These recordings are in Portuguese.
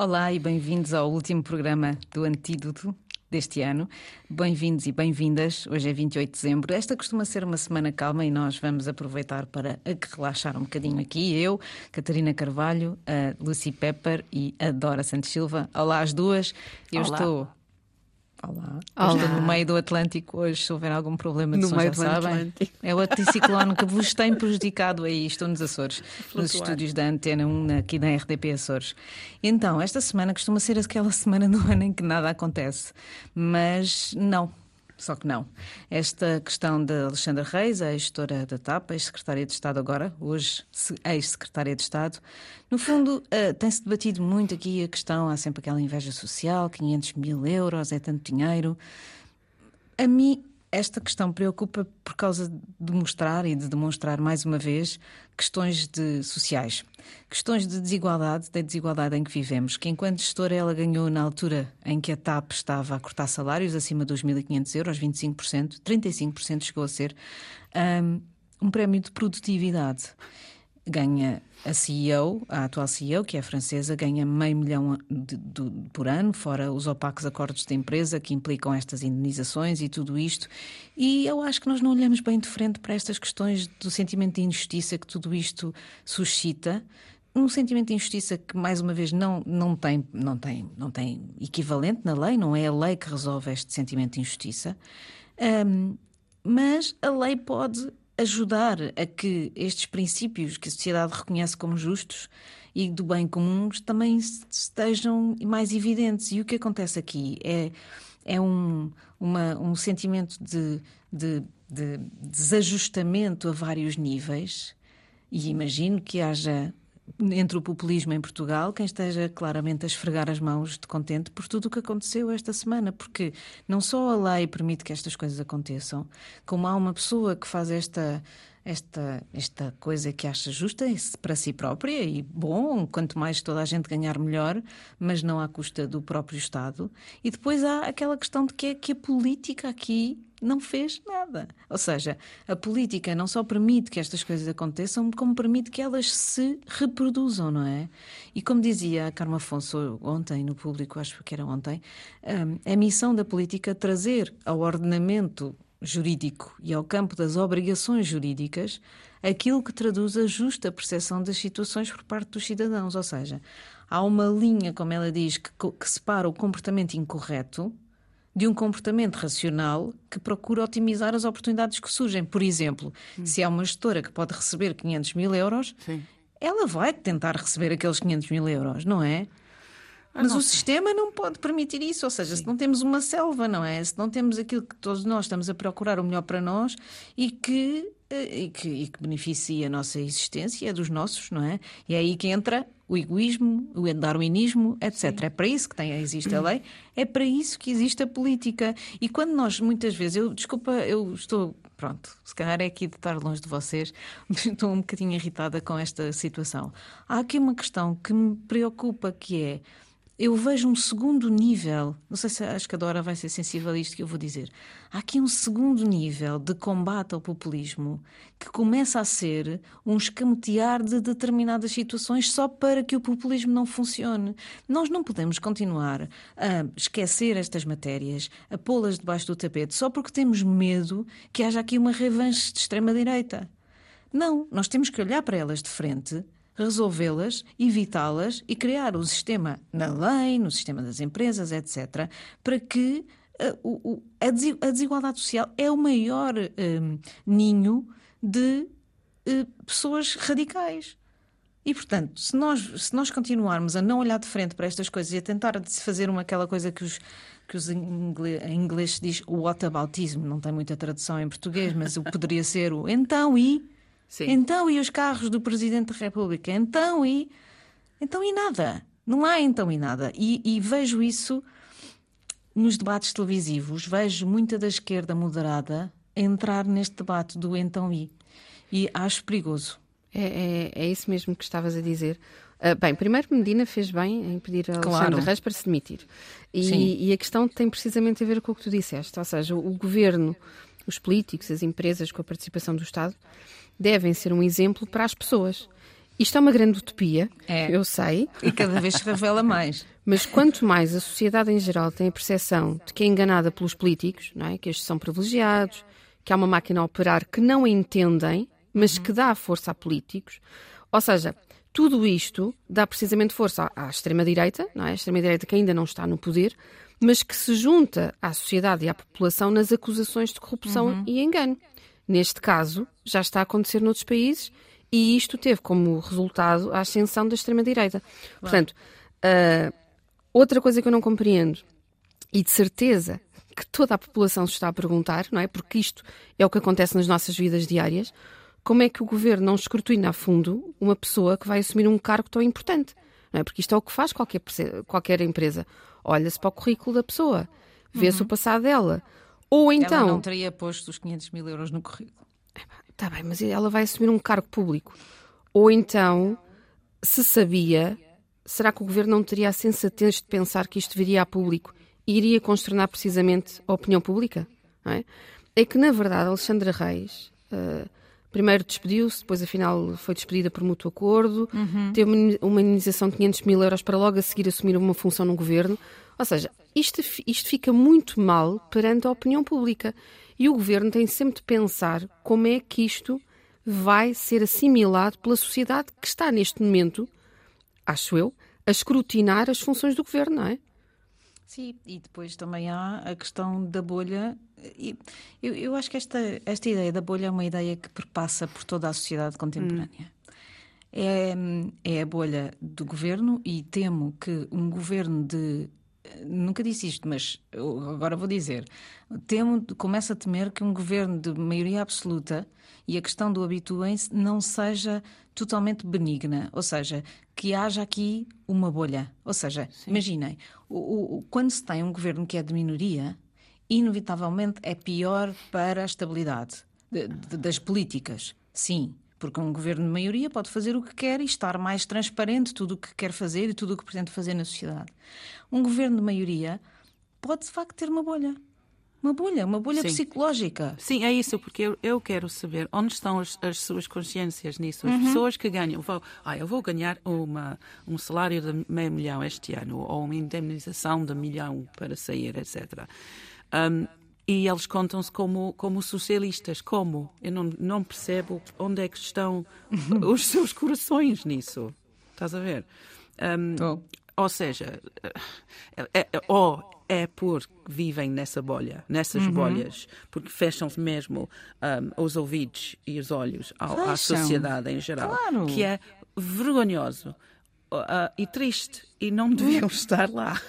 Olá e bem-vindos ao último programa do Antídoto deste ano. Bem-vindos e bem-vindas. Hoje é 28 de dezembro. Esta costuma ser uma semana calma e nós vamos aproveitar para relaxar um bocadinho aqui. Eu, Catarina Carvalho, a Lucy Pepper e a Dora Santos Silva. Olá às duas. Eu Olá. estou Olá. Olá. Estou no meio do Atlântico hoje, se houver algum problema de no som, já sabem. Atlântico. É o anticiclone que vos tem prejudicado aí. Estou nos Açores, Flutuar. nos estúdios da Antena 1, aqui na RDP Açores. Então, esta semana costuma ser aquela semana do ano em que nada acontece. Mas não, só que não. Esta questão de Alexandra Reis, a gestora da TAP, ex-secretária de Estado agora, hoje ex-secretária de Estado, no fundo uh, tem-se debatido muito aqui a questão, há sempre aquela inveja social, 500 mil euros, é tanto dinheiro. A mim esta questão preocupa por causa de mostrar e de demonstrar mais uma vez questões de sociais, questões de desigualdade, da desigualdade em que vivemos, que enquanto gestora ela ganhou na altura em que a TAP estava a cortar salários acima dos 1.500 euros, 25%, 35% chegou a ser, um, um prémio de produtividade ganha a CEO, a atual CEO, que é francesa, ganha meio milhão de, de, por ano, fora os opacos acordos de empresa que implicam estas indenizações e tudo isto. E eu acho que nós não olhamos bem de frente para estas questões do sentimento de injustiça que tudo isto suscita. Um sentimento de injustiça que, mais uma vez, não, não, tem, não, tem, não tem equivalente na lei, não é a lei que resolve este sentimento de injustiça. Um, mas a lei pode ajudar a que estes princípios que a sociedade reconhece como justos e do bem comum também estejam mais evidentes. E o que acontece aqui é, é um, uma, um sentimento de, de, de desajustamento a vários níveis. E imagino que haja entre o populismo em Portugal, quem esteja claramente a esfregar as mãos de contente por tudo o que aconteceu esta semana, porque não só a lei permite que estas coisas aconteçam, como há uma pessoa que faz esta esta, esta coisa que acha justa para si própria e bom, quanto mais toda a gente ganhar melhor, mas não à custa do próprio Estado. E depois há aquela questão de que é que a política aqui não fez nada. Ou seja, a política não só permite que estas coisas aconteçam, como permite que elas se reproduzam, não é? E como dizia a Carmo Afonso ontem no público, acho que era ontem, hum, a missão da política trazer ao ordenamento jurídico e ao campo das obrigações jurídicas aquilo que traduz a justa percepção das situações por parte dos cidadãos. Ou seja, há uma linha, como ela diz, que, que separa o comportamento incorreto de um comportamento racional que procura otimizar as oportunidades que surgem. Por exemplo, hum. se há uma gestora que pode receber 500 mil euros, Sim. ela vai tentar receber aqueles 500 mil euros, não é? Ah, Mas o sistema não pode permitir isso, ou seja, Sim. se não temos uma selva, não é? Se não temos aquilo que todos nós estamos a procurar o melhor para nós e que, eh, e que, e que beneficia a nossa existência, é dos nossos, não é? E é aí que entra o egoísmo, o darwinismo, etc. Sim. É para isso que tem, existe a lei, é para isso que existe a política. E quando nós, muitas vezes, eu, desculpa, eu estou pronto, se calhar é aqui de estar longe de vocês, estou um bocadinho irritada com esta situação. Há aqui uma questão que me preocupa, que é eu vejo um segundo nível, não sei se acho que a Dora vai ser sensível a isto que eu vou dizer. Há aqui um segundo nível de combate ao populismo que começa a ser um escamotear de determinadas situações só para que o populismo não funcione. Nós não podemos continuar a esquecer estas matérias, a pô-las debaixo do tapete, só porque temos medo que haja aqui uma revanche de extrema-direita. Não, nós temos que olhar para elas de frente resolvê-las, evitá-las e criar o sistema na lei, no sistema das empresas, etc., para que uh, a, desigualdade social é o maior uh, ninho de uh, pessoas radicais. E, portanto, se nós, se nós continuarmos a não olhar de frente para estas coisas e a tentar fazer uma, aquela coisa que os, que os inglês, em inglês se diz o whataboutismo, não tem muita tradução em português, mas poderia ser o então e Sim. Então, e os carros do Presidente da República? Então, e. Então, e nada. Não há então e nada. E, e vejo isso nos debates televisivos. Vejo muita da esquerda moderada entrar neste debate do então e. E acho perigoso. É, é, é isso mesmo que estavas a dizer. Uh, bem, primeiro Medina fez bem em pedir a claro. Alexandre Reis para se demitir. E, e, a questão tem precisamente a ver com o que tu disseste. Ou seja, o governo, os políticos, as empresas com a participação do Estado devem ser um exemplo para as pessoas. Isto é uma grande utopia, é. eu sei. E cada vez se revela mais. Mas quanto mais a sociedade em geral tem a percepção de que é enganada pelos políticos, não é? que estes são privilegiados, que há uma máquina a operar que não entendem, mas que dá força a políticos, ou seja, tudo isto dá precisamente força à, extrema-direita, não é? A extrema-direita que ainda não está no poder, mas que se junta à sociedade e à população nas acusações de corrupção uhum. e engano. Neste caso, já está a acontecer noutros países e isto teve como resultado a ascensão da extrema-direita. Portanto, uh, outra coisa que eu não compreendo, e de certeza que toda a população se está a perguntar, não é? Porque isto é o que acontece nas nossas vidas diárias. Como é que o governo não escrutina a fundo uma pessoa que vai assumir um cargo tão importante? Não é? Porque isto é o que faz qualquer, qualquer empresa. Olha-se para o currículo da pessoa, vê-se uhum. o passado dela. Ou então. Ela não teria posto os 500 mil euros no currículo. Está bem, mas ela vai assumir um cargo público. Ou então, se sabia, será que o governo não teria a sensatez de pensar que isto viria a público e iria consternar precisamente a opinião pública? É? é? que, na verdade, Alexandra Reis. Uh, primeiro despediu-se, depois afinal foi despedida por mútuo acordo, uhum. teve uma indenização de 500 mil euros para logo a seguir assumir uma função no governo. Ou seja, isto, isto fica muito mal perante a opinião pública. E o governo tem sempre de pensar como é que isto vai ser assimilado pela sociedade que está neste momento, acho eu, a escrutinar as funções do governo, não é? Sim, e depois também há a questão da bolha. Eu, eu acho que esta, esta ideia da bolha é uma ideia que perpassa por toda a sociedade contemporânea. Hum. É, é a bolha do governo e temo que um governo de nunca disse isto, mas agora vou dizer. Temo, começo a temer que um governo de maioria absoluta e a questão do habituem-se não seja totalmente benigna, ou seja, que haja aqui uma bolha. Ou seja, Sim. imaginem, o, o, quando se tem um governo que é de minoria, inevitavelmente é pior para a estabilidade de, de, das políticas. Sim. Porque um governo de maioria pode fazer o que quer e estar mais transparente tudo o que quer fazer e tudo o que pretende fazer na sociedade. Um governo de maioria pode de facto ter uma bolha. Uma bolha, uma bolha Sim. psicológica. Sim, é isso, porque eu, eu quero saber onde estão as, as suas consciências nisso. As uhum. pessoas que ganham, vou, ah, eu vou ganhar uma, um salário de meio milhão este ano, ou uma indemnização de milhão para sair, etc. Um, e eles contam-se como, como socialistas. Como? Eu não, não percebo onde é que estão os seus corações nisso. Estás a ver? Um, ou seja, é, é, ou é porque vivem nessa bolha, nessas uhum. bolhas, porque fecham-se mesmo um, os ouvidos e os olhos ao, à sociedade em geral, claro. que é vergonhoso. Uh, e triste e não deviam estar lá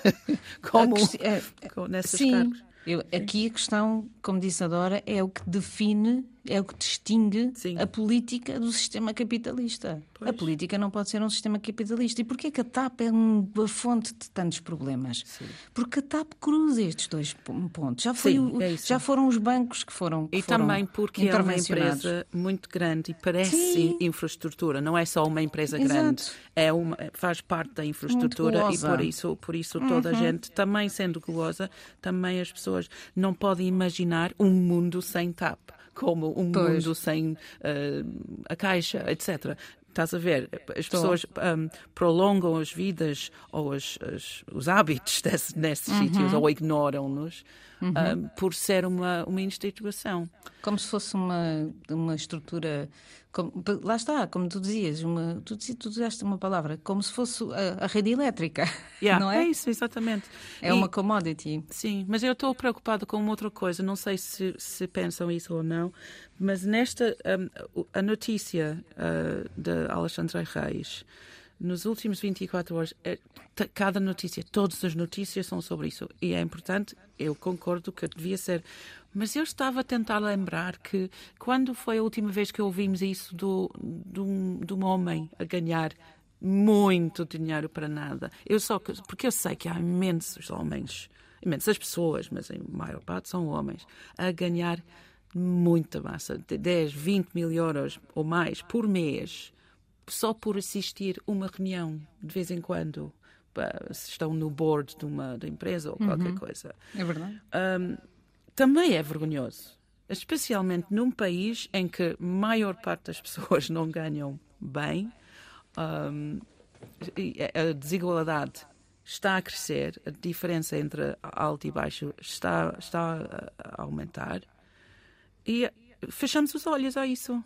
como, é, nessas sim. Eu, aqui a questão, como disse a Dora, é o que define, é o que distingue Sim. a política do sistema capitalista. Pois. A política não pode ser um sistema capitalista. E porquê que a TAP é uma fonte de tantos problemas? Sim. Porque a TAP cruza estes dois pontos. Já, foi Sim, o, é já foram os bancos que foram que E foram também porque é uma empresa muito grande e parece infraestrutura. Não é só uma empresa Exato. grande, é uma, faz parte da infraestrutura e por isso, por isso toda uhum. a gente, também sendo gulosa, também as pessoas não podem imaginar um mundo sem TAP como um pois. mundo sem uh, a caixa, etc. Estás a ver? As pessoas um, prolongam as vidas ou as, as, os hábitos desse, nesses uhum. sítios ou ignoram-nos uhum. um, por ser uma, uma instituição. Como se fosse uma, uma estrutura. Como, lá está, como tu dizias, uma, tu, tu usaste uma palavra, como se fosse a, a rede elétrica. Yeah, não é? é isso, exatamente. É e, uma commodity. Sim, mas eu estou preocupado com outra coisa, não sei se, se pensam isso ou não, mas nesta. Um, a notícia uh, de Alexandre Reis nos últimos 24 horas, é, cada notícia, todas as notícias são sobre isso. E é importante, eu concordo que devia ser. Mas eu estava a tentar lembrar que quando foi a última vez que ouvimos isso do, de, um, de um homem a ganhar muito dinheiro para nada. Eu só porque eu sei que há imensos homens, imensas pessoas, mas em maior parte são homens, a ganhar muita massa, 10, 20 mil euros ou mais por mês só por assistir uma reunião de vez em quando, se estão no board de uma de empresa ou qualquer uhum. coisa. É verdade. Um, também é vergonhoso, especialmente num país em que a maior parte das pessoas não ganham bem um, a desigualdade está a crescer, a diferença entre alto e baixo está, está a aumentar e fechamos os olhos a isso.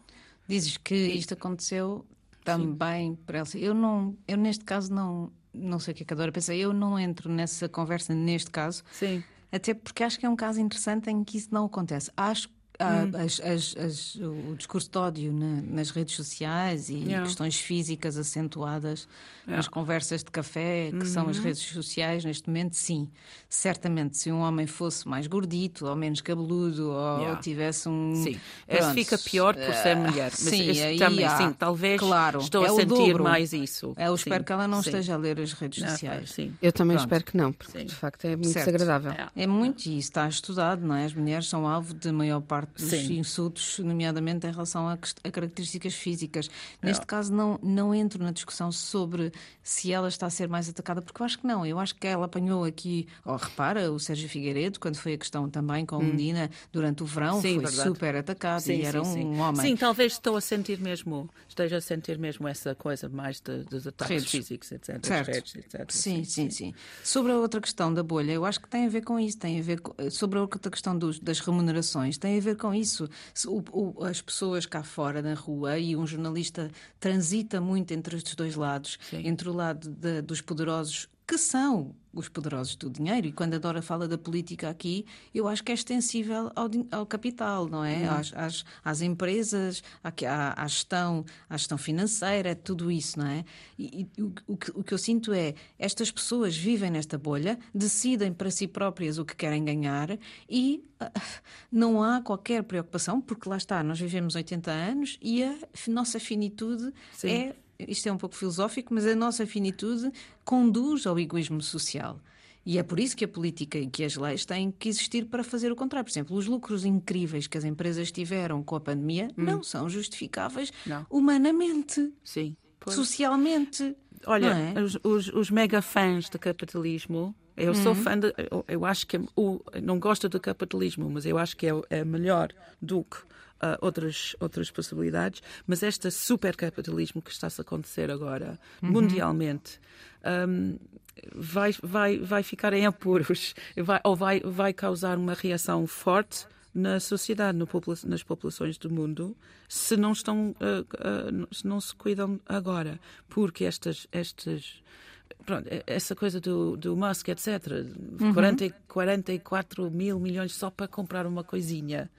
Dizes que isto aconteceu também Sim. para Elsa. Eu não, eu neste caso não, não sei o que é que a Dora pensa. Eu não entro nessa conversa neste caso. Sim. Até porque acho que é um caso interessante em que isso não acontece. Acho hum. as, as, as, o discurso de ódio na, nas redes sociais e yeah. questões físicas acentuadas yeah. nas conversas de café, que são as uhum. redes sociais, neste momento, sim. Certamente, se um homem fosse mais gordito, ou menos cabeludo, ou yeah. tivesse um. Sim, esse fica pior por ser mulher. Mas sim, aí também, há, sim, talvez claro, estou é a sentir dobro. mais isso. É, eu espero sim, que ela não sim. esteja a ler as redes não, sociais. Sim. Eu também Pronto. espero que não, porque sim. de facto é muito certo. desagradável. É. é muito, e isso está estudado, não é? As mulheres são alvo de maior parte dos Sim. insultos, nomeadamente em relação a, a características físicas. Neste caso, não, não entro na discussão sobre se ela está a ser mais atacada, porque eu acho que não. Eu acho que ela apanhou aqui, oh, repara, o Sérgio Figueiredo, quando foi a questão também com hum. Medina, durante o verão, sim, foi verdade. super atacado sim, e era sim, um homem. Sim, talvez estou a sentir mesmo, esteja a sentir mesmo essa coisa mais de, dos ataques redes. físicos, etc. Certo. Redes, etc. Sim, sim, sim, Sobre a outra questão da bolha, eu acho que tem a ver com isso, tem a ver com, sobre a outra questão dos, das remunerações, tem a ver com isso. O, o, as pessoas cá fora na rua e um jornalista transita muito entre estes dois lados, entre o lado de, dos poderosos que são os poderosos do dinheiro. E quando a Dora fala da política aqui, eu acho que é extensível ao, ao capital, não é? Uhum. Às, às, às, empresas, à, à, gestão, à gestão financeira, é tudo isso, não é? E, e o, o, que, o que eu sinto é estas pessoas vivem nesta bolha, decidem para si próprias o que querem ganhar e uh, não há qualquer preocupação, porque lá está, nós vivemos 80 anos e a nossa finitude Sim. é isto é um pouco filosófico, mas a nossa finitude conduz ao egoísmo social. E é por isso que a política e que as leis têm que existir para fazer o contrário. Por exemplo, os lucros incríveis que as empresas tiveram com a pandemia hum. não são justificáveis não. humanamente. Sim. Pois. Socialmente. Olha, é? os, os, os, mega fãs do capitalismo, eu sou hum. fã de. Eu, eu acho que. O, não gosto do capitalismo, mas eu acho que é, é melhor do que uh, outras, outras possibilidades, mas este supercapitalismo que está-se a acontecer agora, uhum. mundialmente, um, vai, vai, vai ficar em apuros, vai, ou vai, vai causar uma reação forte na sociedade, no popula nas populações do mundo, se não estão, uh, uh, se não se cuidam agora, porque estas, estas pronto, essa coisa do, do Musk, etc. Uhum. 40, 44 mil milhões só para comprar uma coisinha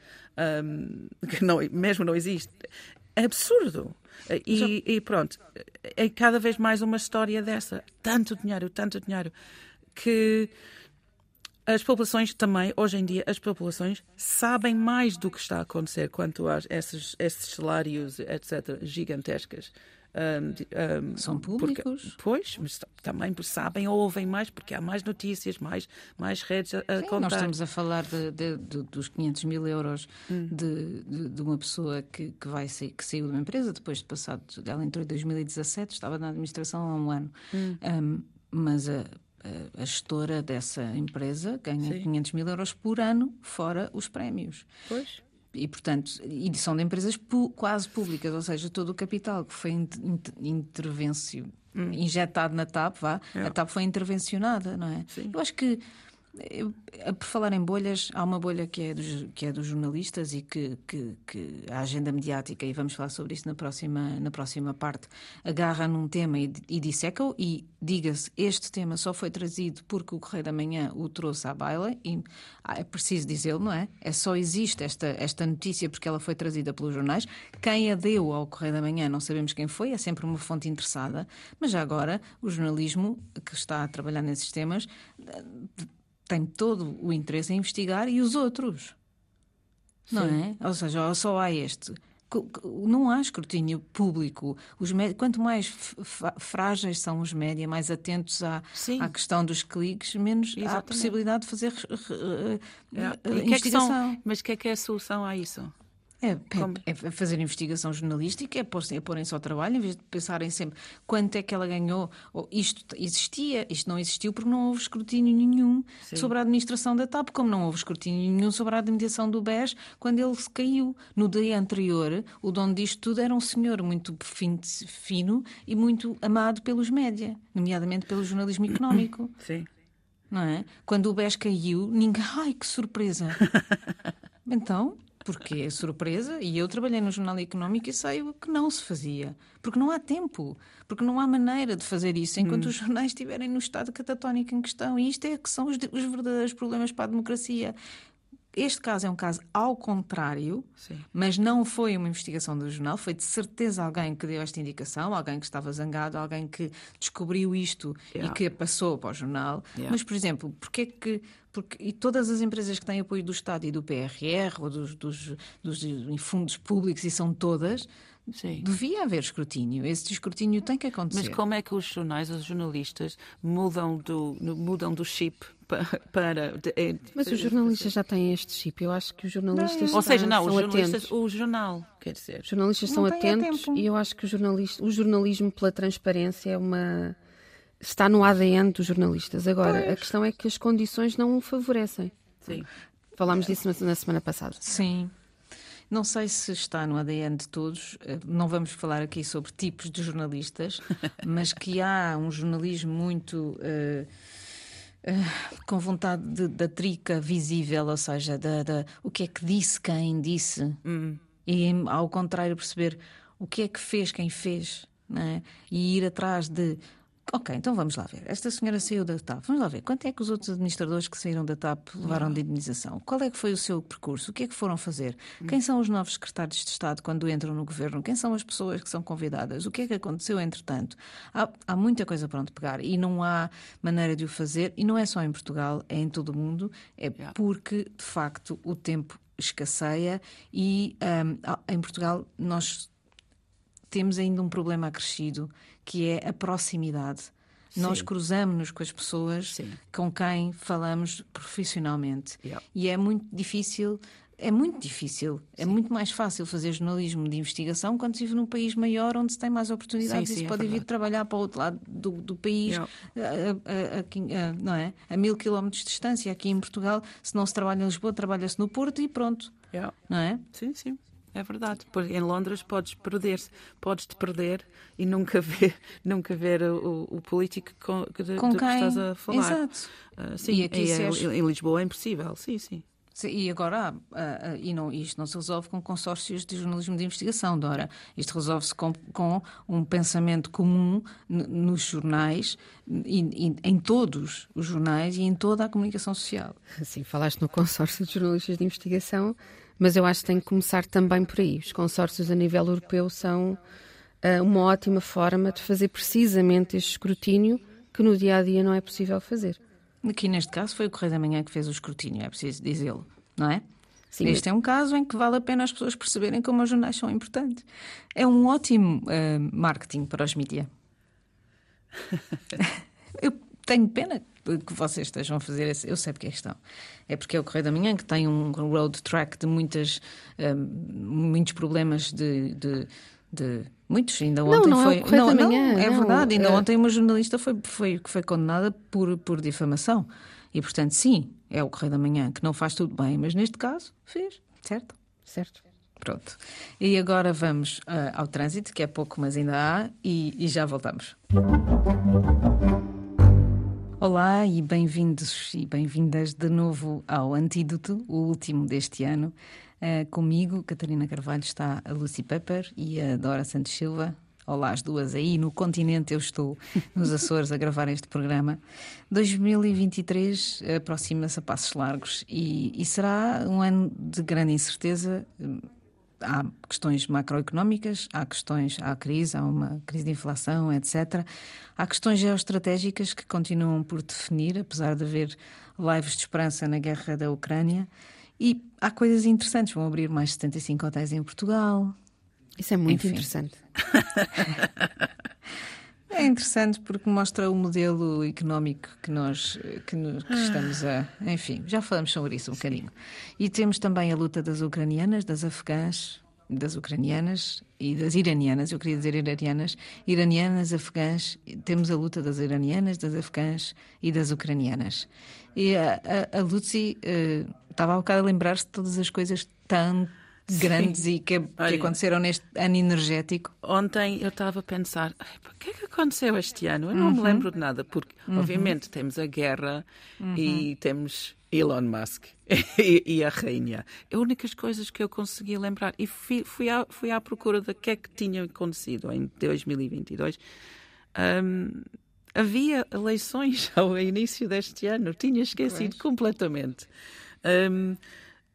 um, que não, mesmo não existe. É absurdo. E, e, pronto, é cada vez mais uma história dessa. Tanto dinheiro, tanto dinheiro, que as populações também, hoje em dia, as populações sabem mais do que está a acontecer quanto a esses, esses salários, etc., gigantescas. Um, São públicos? Porque, pois, mas também sabem ou ouvem mais, porque há mais notícias, mais, mais redes a, a Sim, contar. Nós estamos a falar de, de, de, dos 500 mil euros hum. de, uma pessoa que, que, vai sair, que saiu de uma empresa depois de passado. Ela entrou em 2017, estava na administração há um ano. Hum. Um, mas a, a gestora dessa empresa ganha Sim. 500 mil euros por ano, fora os prémios. Pois e, portanto, e são de empresas quase públicas, ou seja, todo o capital que foi intervencio, hum. injetado na TAP, vá, é. a TAP foi intervencionada, não é? Sim. Eu acho que por falar em bolhas, há uma bolha que é dos, que é dos jornalistas e que, que, que, a agenda mediática, e vamos falar sobre isso na próxima, na próxima parte, agarra num tema e, e disseca-o. E diga-se, este tema só foi trazido porque o Correio da Manhã o trouxe à baila, e ah, é preciso dizê-lo, não é? É só existe esta, esta notícia porque ela foi trazida pelos jornais. Quem a deu ao Correio da Manhã não sabemos quem foi, é sempre uma fonte interessada, mas já agora o jornalismo que está a trabalhar nesses temas tem todo o interesse em investigar e os outros. Sim. Não é? Ou seja, só há este. Não há escrutínio público. Os Quanto mais frágeis são os média, mais atentos à, à questão dos cliques, menos Exatamente. há possibilidade de fazer uh, é. investigação. Que é que são... Mas o que é que é a solução a isso? É, é, é, fazer investigação jornalística, é, é porem-se ao trabalho, em vez de pensarem sempre quanto é que ela ganhou. Ou isto existia, isto não existiu porque não houve escrutínio nenhum Sim. sobre a administração da TAP, como não houve escrutínio nenhum sobre a administração do BES quando ele se caiu. No dia anterior, o dono disto tudo era um senhor muito fino e muito amado pelos média, nomeadamente pelo jornalismo económico. Sim. Não é? Quando o BES caiu, ninguém. Ai, que surpresa! então, porque é surpresa, e eu trabalhei no Jornal Económico e sei o que não se fazia. Porque não há tempo, porque não há maneira de fazer isso enquanto hum. os jornais estiverem no estado catatónico em questão. E isto é que são os, os verdadeiros problemas para a democracia. Este caso é um caso ao contrário, Sim. mas não foi uma investigação do jornal, foi de certeza alguém que deu esta indicação, alguém que estava zangado, alguém que descobriu isto yeah. e que passou para o jornal. Yeah. Mas, por exemplo, porquê é que porque, e todas as empresas que têm apoio do Estado e do PRR ou dos, dos, dos fundos públicos, e são todas, Sim. devia haver escrutínio. Esse escrutínio tem que acontecer. Mas como é que os jornais, os jornalistas, mudam do, mudam do chip para. Mas os jornalistas já têm este chip. Eu acho que os jornalistas. Não, ou seja, não, os jornalistas, o jornal, quer dizer. Os jornalistas são atentos e eu acho que o, jornalista, o jornalismo pela transparência é uma está no ADN dos jornalistas. Agora, pois. a questão é que as condições não o favorecem. Sim. Falámos disso na semana passada. Sim. Não sei se está no ADN de todos, eh, não vamos falar aqui sobre tipos de jornalistas, mas que há um jornalismo muito. Uh, com vontade de, da trica visível, ou seja, da, da, o que é que disse quem disse, hum. e ao contrário, perceber o que é que fez quem fez, é? e ir atrás de Ok, então vamos lá ver. Esta senhora saiu da TAP. Vamos lá ver. Quanto é que os outros administradores que saíram da TAP levaram de indenização? Qual é que foi o seu percurso? O que é que foram fazer? Quem são os novos secretários de Estado quando entram no governo? Quem são as pessoas que são convidadas? O que é que aconteceu entretanto? Há, há muita coisa para onde pegar e não há maneira de o fazer. E não é só em Portugal, é em todo o mundo. É porque, de facto, o tempo escasseia e um, em Portugal nós temos ainda um problema acrescido que é a proximidade. Sim. Nós cruzamos-nos com as pessoas Sim. com quem falamos profissionalmente. Yeah. E é muito difícil. É muito difícil. É sim. É muito mais fácil fazer jornalismo de investigação quando se vive num país maior onde se tem mais oportunidades sim, sim, e se é pode vir trabalhar para o outro lado do, do país, a, a, a, não é? a mil quilómetros de distância. Aqui em Portugal, se não se trabalha em Lisboa, trabalha-se no Porto e pronto. Não é? Sim, sim. É verdade, porque em Londres podes perder, podes te perder e nunca ver, nunca ver o, o político com, de, com de quem? que estás a falar. Exato. Uh, sim, e aqui é, és... em Lisboa é impossível, sim, sim. E agora, uh, uh, e não, isto não se resolve com consórcios de jornalismo de investigação, Dora. Isto resolve-se com, com, um pensamento comum nos jornais, e, e, em todos os jornais e em toda a comunicação social. Sim, falaste no consórcio de jornalistas de investigação mas eu acho que tem que começar também por aí. Os consórcios a nível europeu são uh, uma ótima forma de fazer precisamente este escrutínio que no dia a dia não é possível fazer. Aqui neste caso foi o Correio da Manhã que fez o escrutínio, é preciso dizê-lo, não é? Sim. Este é um caso em que vale a pena as pessoas perceberem como os jornais são importantes. É um ótimo uh, marketing para os mídias. eu tenho pena que vocês estejam a fazer esse, eu sei porque é que estão. É porque é o Correio da Manhã que tem um road track de muitas, um, muitos problemas de, de, de Muitos, ainda ontem não, não foi. É não, não, é não, verdade, ainda é... ontem uma jornalista foi, foi, foi condenada por, por difamação. E, portanto, sim, é o Correio da Manhã que não faz tudo bem, mas neste caso fez, certo? Certo. Pronto. E agora vamos uh, ao trânsito, que é pouco, mas ainda há, e, e já voltamos. Olá e bem-vindos e bem-vindas de novo ao Antídoto, o último deste ano. Uh, comigo, Catarina Carvalho, está a Lucy Pepper e a Dora Santos Silva. Olá, as duas aí no continente, eu estou nos Açores a gravar este programa. 2023 aproxima-se a passos largos e, e será um ano de grande incerteza há questões macroeconómicas, há questões, há crise, há uma crise de inflação, etc. Há questões geoestratégicas que continuam por definir, apesar de haver lives de esperança na guerra da Ucrânia. E há coisas interessantes, vão abrir mais 75 hotéis em Portugal. Isso é muito Enfim. interessante. É interessante porque mostra o modelo económico que nós que, que ah. estamos a. Enfim, já falamos sobre isso um bocadinho. E temos também a luta das ucranianas, das afegãs, das ucranianas e das iranianas, eu queria dizer iranianas, iranianas, afegãs, temos a luta das iranianas, das afegãs e das ucranianas. E a, a, a Lucy uh, estava há bocado a lembrar-se de todas as coisas tão grandes Sim. e que, Olha, que, aconteceram neste ano energético? Ontem eu estava a pensar, o que é que aconteceu este ano? Eu não uhum. me lembro de nada, porque uhum. obviamente temos a guerra uhum. e temos Elon Musk e, e, a rainha. É as únicas coisas que eu consegui lembrar. E fui, fui, à, fui à procura de que é que tinha acontecido em 2022. Um, havia eleições ao início deste ano, tinha esquecido pois. completamente. Um,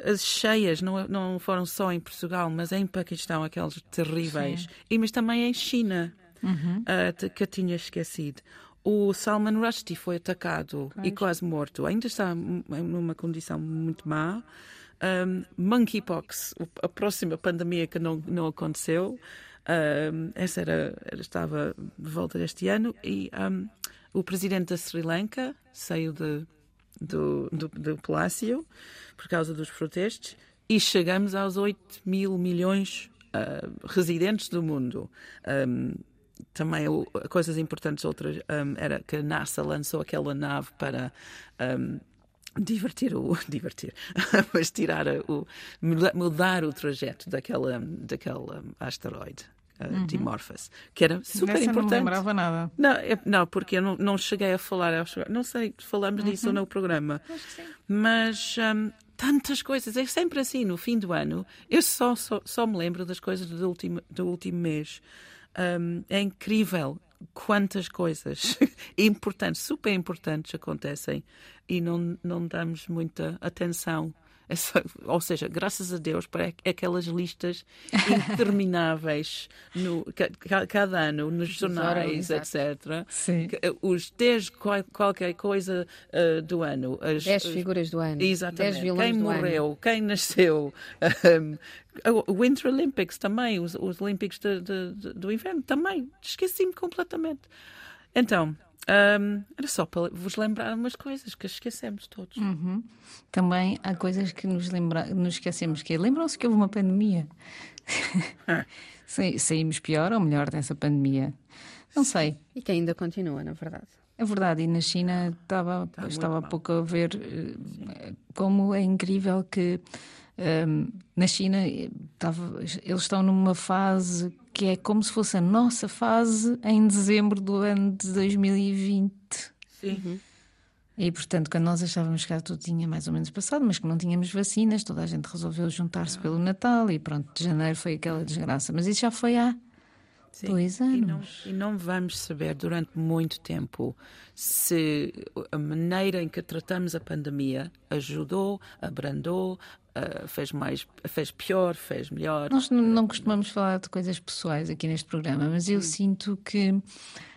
as cheias não, não foram só em Portugal, mas em Paquistão, aquelas terríveis, e, mas também em China, uhum. uh, que eu tinha esquecido. O Salman Rushdie foi atacado e quase morto. Ainda está numa condição muito má. Um, monkeypox, a próxima pandemia que não, não aconteceu. Um, essa era, estava de volta deste ano. E um, o presidente da Sri Lanka saiu de, do, do, do palácio por causa dos protestos e chegamos aos 8 mil milhões uh, residentes do mundo. Um, também coisas importantes outras um, era que a NASA lançou aquela nave para um, divertir o divertir mas tirar o mudar o trajeto daquela daquela asteroide uhum. Dimorphos, que era super Nessa importante. Não lembrava nada. Não, não porque eu não, não cheguei a falar, não sei, falamos uhum. disso no programa. Mas um, tantas coisas, é sempre assim, no fim do ano, eu só, só, só me lembro das coisas do último, do último mês. Um, é incrível quantas coisas importantes, super importantes acontecem e não, não damos muita atenção essa, ou seja, graças a Deus para aquelas listas intermináveis no, cada ano nos jornais, etc. Sim. Eh, os 10 qual, qualquer coisa uh, do ano. As 10 figuras do ano. Exatamente. quem morreu, ano. quem nasceu. Um, o Winter Olympics também, os, os Olímpicos do inverno também. Esqueci-me completamente. Então, um, era só para vos lembrar umas coisas que esquecemos todos. Uhum. Também há coisas que nos, lembra... nos esquecemos, que é, lembram-se que houve uma pandemia. Ah. Saímos pior ou melhor dessa pandemia? Não sei. E que ainda continua, na verdade. É verdade, e na China estava, estava há pouco a ver uh, como é incrível que um, na China estava, eles estão numa fase que é como se fosse a nossa fase em dezembro do ano de 2020. Sim. Uhum. E, portanto, quando nós achávamos que já tudo tinha mais ou menos passado, mas que não tínhamos vacinas, toda a gente resolveu juntar-se ah. pelo Natal e pronto, de janeiro foi aquela desgraça. Mas isso já foi há Sim. dois anos. E não, e não vamos saber durante muito tempo se a maneira em que tratamos a pandemia ajudou, abrandou, uh, fez mais, fez pior, fez melhor. Nós não costumamos falar de coisas pessoais aqui neste programa, mas eu hum. sinto que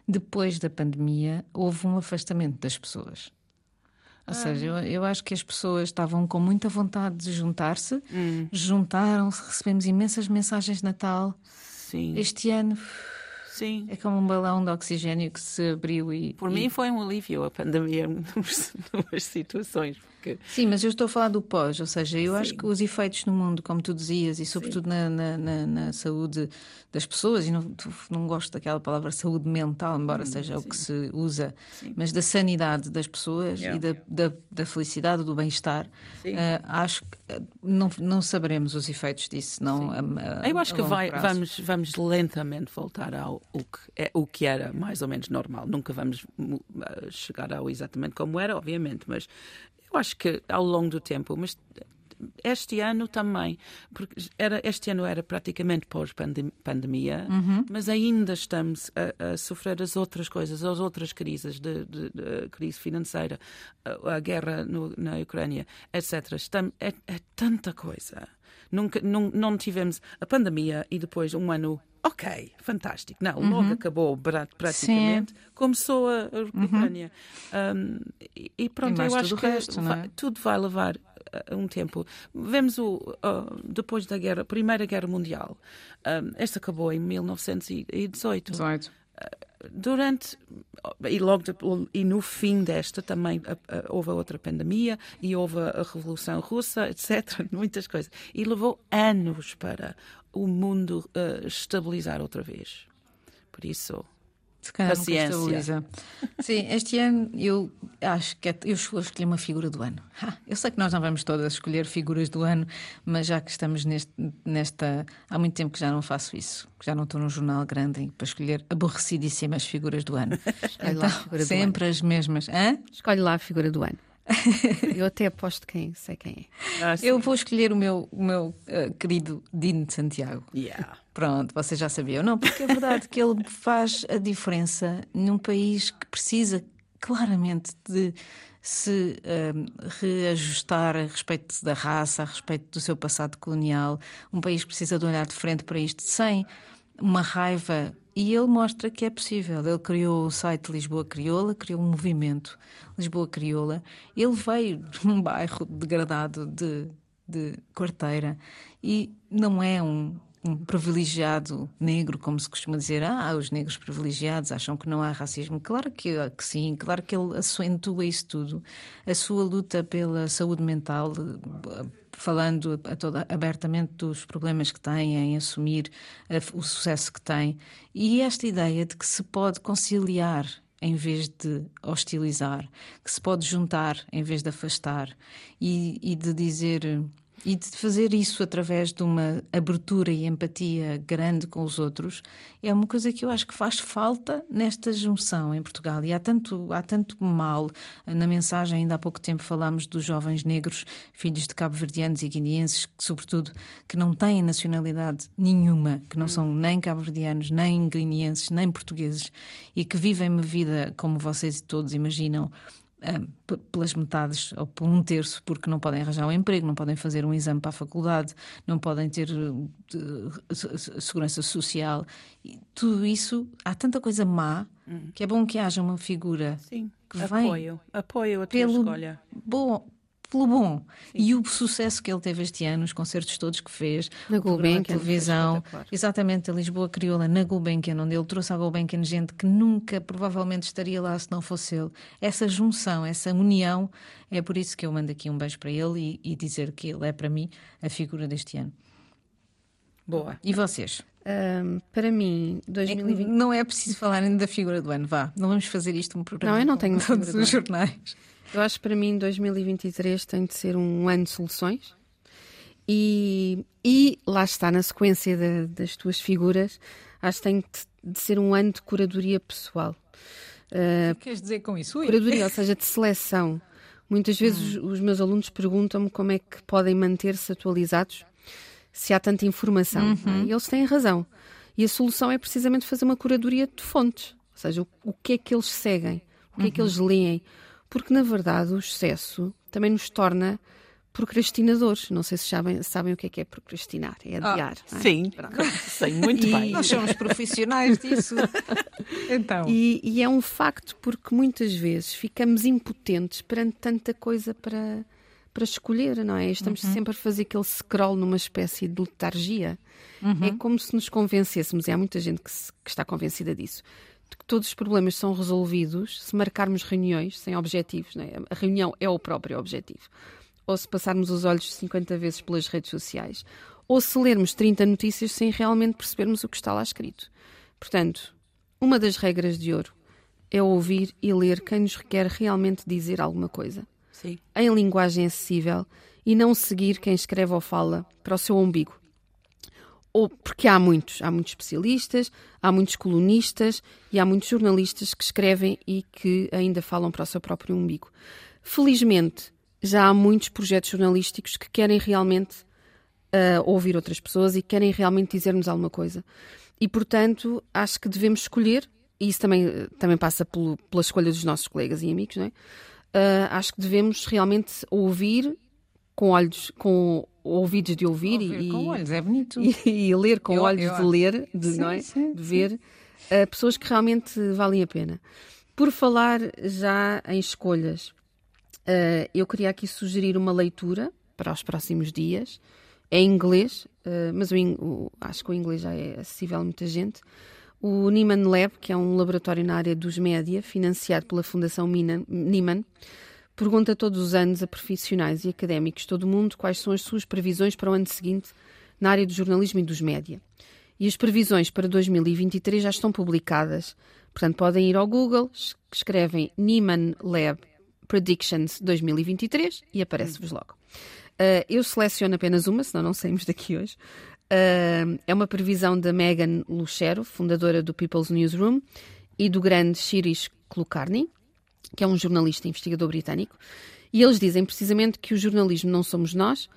depois da pandemia houve um afastamento das pessoas. Ou ah. seja, eu, eu, acho que as pessoas estavam com muita vontade de juntar-se, hum. juntaram-se, recebemos imensas mensagens de Natal. Sim. Este ano Sim. É como um balão de oxigênio que se abriu e. Por e... mim foi um alívio a pandemia em algumas situações. Porque... Sim, mas eu estou a falar do pós, ou seja, eu Sim. acho que os efeitos no mundo, como tu dizias, e sobretudo na, na, na, saúde das pessoas, e não, não gosto daquela palavra saúde mental, embora hum, seja sim. o que se usa, sim. mas da sanidade das pessoas yeah. e da, da, da, felicidade, do bem-estar, uh, acho que eh, não, não saberemos os efeitos disso. Não, a, a, eu acho que vai, vamos, vamos lentamente voltar ao o que, é, o que era mais ou menos normal. Nunca vamos chegar ao exatamente como era, obviamente, mas eu acho que ao longo do tempo, mas este ano também, porque era, este ano era praticamente pós-pandemia, uhum. mas ainda estamos a, a, sofrer as outras coisas, as outras crises, de, de, de crise financeira, a, a guerra no, na Ucrânia, etc. Estamos, é, é tanta coisa. Nunca, não, não tivemos a pandemia e depois um ano ok, fantástico. Não, logo uhum. acabou praticamente, Sim. começou a uhum. Ucrânia. Uhum. Um, e, e, pronto, e eu acho que resto, vai, é? tudo vai levar uh, um tempo. Vemos o uh, depois da guerra, Primeira Guerra Mundial. Um, esta acabou em 1918. 18. Durante e logo e no fim desta também houve outra pandemia e houve a revolução russa etc muitas coisas. E levou anos para o mundo uh, estabilizar outra vez. Por isso se calhar Paciência. Sim, este ano eu acho que é, eu escolhi uma figura do ano. eu sei que nós não vamos todas escolher figuras do ano, mas já que estamos neste, nesta. Há muito tempo que já não faço isso, que já não estou num jornal grande para escolher aborrecidíssimas figuras do ano. então, figura sempre as mesmas. Hã? Escolhe lá a figura do ano. Eu até aposto quem, sei quem é. Ah, eu vou escolher o meu, o meu uh, querido Dino de Santiago. Yeah. Pronto, você já sabia. Não, porque é verdade que ele faz a diferença num país que precisa claramente de se uh, reajustar a respeito da raça, a respeito do seu passado colonial. Um país precisa de olhar de frente para isto sem uma raiva e ele mostra que é possível. Ele criou o site Lisboa Crioula, criou um movimento Lisboa Crioula. Ele veio de um bairro degradado de, de Quarteira e não é um, um privilegiado negro, como se costuma dizer, ah, os negros privilegiados acham que não há racismo. Claro que, que sim, claro que ele acentua isso tudo. A sua luta pela saúde mental, falando a toda, abertamente dos problemas que tem, em assumir a, o sucesso que tem. E esta ideia de que se pode conciliar em vez de hostilizar, que se pode juntar em vez de afastar e, e de dizer e de fazer isso através de uma abertura e empatia grande com os outros é uma coisa que eu acho que faz falta nesta junção em Portugal. E há tanto, há tanto mal. Na mensagem, ainda há pouco tempo, falámos dos jovens negros, filhos de cabo-verdianos e guineenses, que, sobretudo, que não têm nacionalidade nenhuma, que não são nem cabo-verdianos, nem guineenses, nem portugueses, e que vivem uma vida, como vocês todos imaginam, pelas metades ou por um terço, porque não podem arranjar um emprego, não podem fazer um exame para a faculdade, não podem ter uh, segurança social. E tudo isso, há tanta coisa má hum. que é bom que haja uma figura Sim. que apoio, apoio a tua pelo escolha. Bom, pelo bom. Sim. E o sucesso que ele teve este ano, os concertos todos que fez, na Gulbenkian, televisão, exatamente a Lisboa Crioula na Gulbenkian, onde ele trouxe à Gulbenkian gente que nunca provavelmente estaria lá se não fosse ele. Essa junção, essa união, é por isso que eu mando aqui um beijo para ele e, e dizer que ele é para mim a figura deste ano. Boa. E vocês? Um, para mim, 2020. É, não é preciso falarem da figura do ano, vá. Não vamos fazer isto um programa. Não, eu não tenho todos os jornais. Eu acho que para mim 2023 tem de ser um ano de soluções. E, e lá está, na sequência de, das tuas figuras, acho que tem de, de ser um ano de curadoria pessoal. Uh, o que queres dizer com isso? Ui. Curadoria, ou seja, de seleção. Muitas vezes hum. os, os meus alunos perguntam-me como é que podem manter-se atualizados se há tanta informação. Uhum. E eles têm razão. E a solução é precisamente fazer uma curadoria de fontes. Ou seja, o, o que é que eles seguem, o que uhum. é que uhum. eles leem, porque na verdade o excesso também nos torna procrastinadores. Não sei se sabem, sabem o que é que é procrastinar, é ah, adiar. Ah, é? Sim, sei muito e... bem. Nós somos profissionais disso. então. E, e, é um facto porque muitas vezes ficamos impotentes perante tanta coisa para, para escolher, não é? Estamos uhum. sempre a fazer aquele scroll numa espécie de letargia. Uhum. É como se nos convencêssemos, e há muita gente que, se, que está convencida disso, que todos os problemas são resolvidos se marcarmos reuniões sem objetivos. É? A reunião é o próprio objetivo. Ou se passarmos os olhos 50 vezes pelas redes sociais. Ou se lermos 30 notícias sem realmente percebermos o que está lá escrito. Portanto, uma das regras de ouro é ouvir e ler quem nos requer realmente dizer alguma coisa. Sim. Em linguagem acessível e não seguir quem escreve ou fala para o seu umbigo ou porque há muitos, há muitos especialistas, há muitos colunistas e há muitos jornalistas que escrevem e que ainda falam para o seu próprio umbigo. Felizmente, já há muitos projetos jornalísticos que querem realmente uh, ouvir outras pessoas e querem realmente dizer-nos alguma coisa. E, portanto, acho que devemos escolher, e isso também, também passa pelo, pela escolha dos nossos colegas e amigos, não é? Uh, acho que devemos realmente ouvir com olhos, com ouvidos de ouvir, ouvir e, com olhos, é bonito. E, e ler com eu, olhos eu, de ler, de, sim, não é? Sim, de ver uh, pessoas que realmente valem a pena. Por falar já em escolhas, uh, eu queria aqui sugerir uma leitura para os próximos dias. É em inglês, uh, mas o, o, acho que o inglês já é acessível a muita gente. O Nieman Lab, que é um laboratório na área dos média, financiado pela Fundação Nieman, pergunta todos os anos a profissionais e académicos de todo o mundo quais são as suas previsões para o ano seguinte na área do jornalismo e dos média. E as previsões para 2023 já estão publicadas. Portanto, podem ir ao Google, escrevem Nieman Lab Predictions 2023 e aparece-vos logo. Uh, eu seleciono apenas uma, senão não saímos daqui hoje. Uh, é uma previsão da Megan Lucero, fundadora do People's Newsroom, e do grande Shirish Kulkarni, que é um jornalista investigador britânico. E eles dizem precisamente que o jornalismo não somos nós,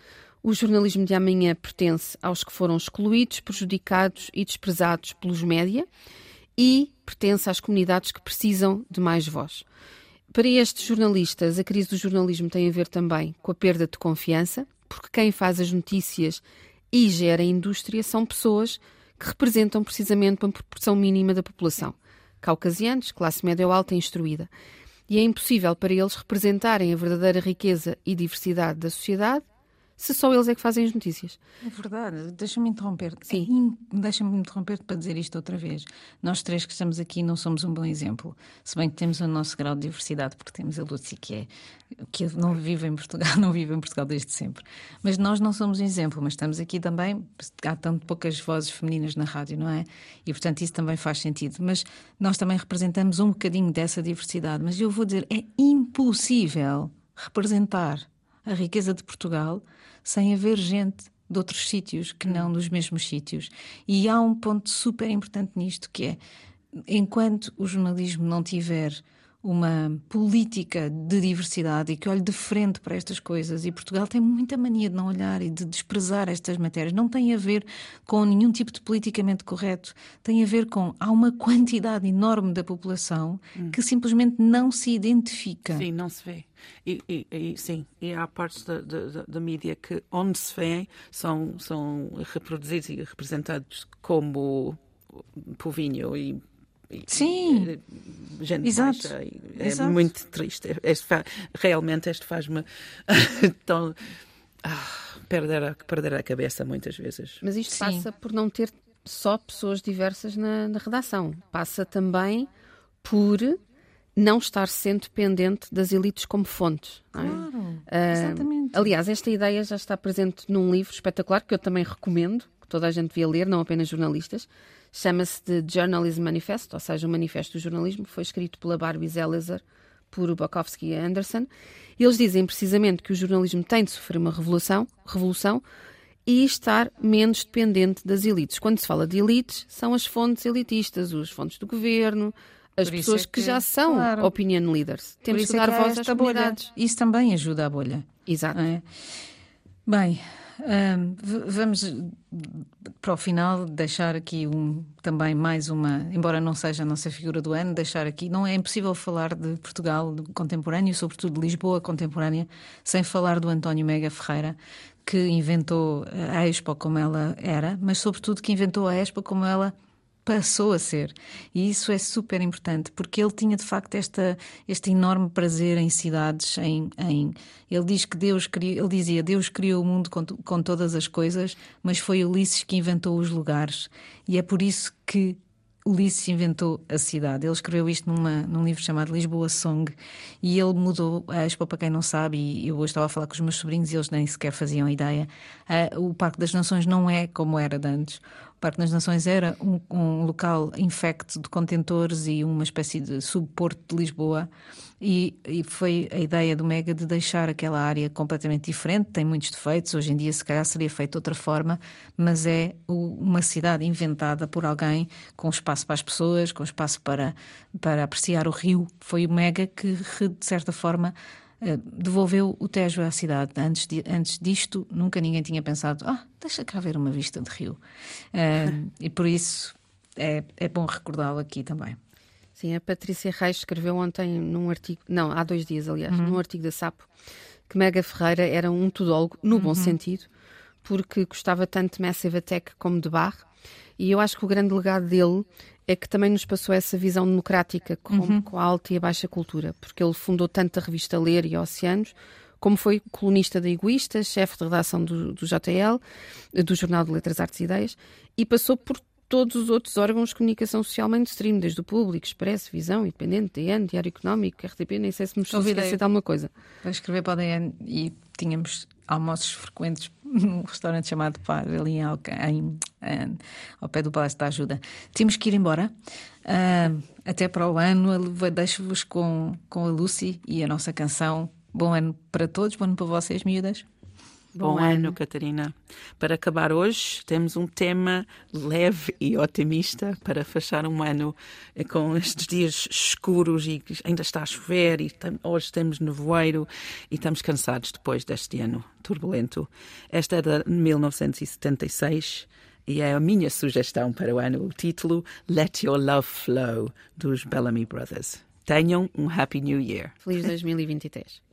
o jornalismo de amanhã pertence aos que foram excluídos, prejudicados e desprezados pelos média e pertence às comunidades que precisam de mais voz. Para estes jornalistas, a crise do jornalismo tem a ver também com a perda de confiança, porque quem faz as notícias e gera a indústria são pessoas que representam precisamente uma proporção mínima da população. Caucasianos, classe média ou alta instruída. E é impossível para eles representarem a verdadeira riqueza e diversidade da sociedade se só eles é que fazem as notícias. É verdade. Deixa-me interromper. Sim. Deixa-me interromper para dizer isto outra vez. Nós três que estamos aqui não somos um bom exemplo. Se bem que temos o nosso grau de diversidade, porque temos a Lucy, que é que não vive em Portugal, não vive em Portugal desde sempre. Mas nós não somos um exemplo, mas estamos aqui também, há tanto poucas vozes femininas na rádio, não é? E portanto isso também faz sentido. Mas nós também representamos um bocadinho dessa diversidade. Mas eu vou dizer, é impossível representar a riqueza de Portugal sem haver gente de outros sítios que não dos mesmos sítios. E há um ponto super importante nisto que é enquanto o jornalismo não tiver uma política de diversidade e que olhe de frente para estas coisas. E Portugal tem muita mania de não olhar e de desprezar estas matérias. Não tem a ver com nenhum tipo de politicamente correto. Tem a ver com. Há uma quantidade enorme da população hum. que simplesmente não se identifica. Sim, não se vê. E, e, e, sim, e há partes da, da, da, mídia que onde se vê são, são reproduzidos e representados como povinho e Sim. Eh, gente Exato. Baixa, é Exato. muito triste. Este realmente este faz-me tão ah, perder, a, perder a cabeça muitas vezes. Mas isto Sim. passa por não ter só pessoas diversas na, na redação. Passa também por não estar sendo dependente das elites como fontes. É? Claro, é? exatamente. Uh, aliás, esta ideia já está presente num livro espetacular que eu também recomendo, que toda a gente devia ler, não apenas jornalistas, chama-se de Journalism Manifesto, ou seja, o Manifesto do Jornalismo, foi escrito pela Barbie Zelizer, por Bukowski e Anderson. E eles dizem precisamente que o jornalismo tem de sofrer uma revolução, revolução e estar menos dependente das elites. Quando se fala de elites, são as fontes elitistas, as fontes do governo, as pessoas é que, que, já são claro. opinion leaders. Temos que é dar é voz às. Bolha. Isso também ajuda a bolha. Exato. É? Bem, um, vamos para o final deixar aqui um, também mais uma, embora não seja a nossa figura do ano, deixar aqui, não é impossível falar de Portugal contemporâneo, sobretudo de Lisboa contemporânea, sem falar do António Mega Ferreira, que inventou a Expo como ela era, mas sobretudo que inventou a Expo como ela passou a ser. E isso é super importante, porque ele tinha de facto esta, este enorme prazer em cidades, em, em ele diz que Deus criou, ele dizia, Deus criou o mundo com, com todas as coisas, mas foi Ulisses que inventou os lugares. E é por isso que Ulisses inventou a cidade. Ele escreveu isto numa, num livro chamado Lisboa Song e ele mudou a Expo, para quem não sabe, e eu hoje estava a falar com os meus sobrinhos e eles nem sequer faziam ideia. Uh, o Parque das Nações não é como era de antes. O Parque das Nações era um, um local infecto de contentores e uma espécie de subporto de Lisboa. E, e, foi a ideia do Mega de deixar aquela área completamente diferente. Tem muitos defeitos. Hoje em dia, se calhar, seria feito de outra forma, mas é uma cidade inventada por alguém com espaço para as pessoas, com espaço para, para apreciar o rio. Foi o Mega que, de certa forma, devolveu o Tejo à cidade. Antes, de, antes disto, nunca ninguém tinha pensado: ah, deixa cá ver uma vista de rio. Uh, e por isso é, é bom recordá-lo aqui também. Sim, a Patrícia Reis escreveu ontem num artigo, não, há dois dias, aliás, uhum. num artigo da Sapo, que Mega Ferreira era um tudólogo, no uhum. bom sentido, porque gostava tanto de Massive Attack como de Barre, e eu acho que o grande legado dele é que também nos passou essa visão democrática com, uhum. com a alta e a baixa cultura, porque ele fundou tanto a revista Ler e Oceanos, como foi colunista da Egoísta, chefe de redação do, do JL, do Jornal de Letras, Artes e Ideias, e passou por todos os outros órgãos de comunicação social mainstream, desde o Público, Expresso, Visão, Independente, DN, Diário Económico, RTP, nem sei se me esquecer de alguma coisa. Para escrever para o DN e tínhamos almoços frequentes num restaurante chamado Par, ali em, em, em, ao pé do Palácio da Ajuda. Tínhamos que ir embora. Uh, até para o ano, deixo-vos com, com a Lucy e a nossa canção. Bom ano para todos, bom ano para vocês, miúdas. Bom, Bom ano, ano, Catarina. Para acabar hoje, temos um tema leve e otimista para fechar um ano com estes dias escuros e ainda está a chover e hoje temos nevoeiro e estamos cansados depois deste ano turbulento. Esta é de 1976 e é a minha sugestão para o ano, o título Let Your Love Flow, dos Bellamy Brothers. Tenham um Happy New Year. Feliz 2023.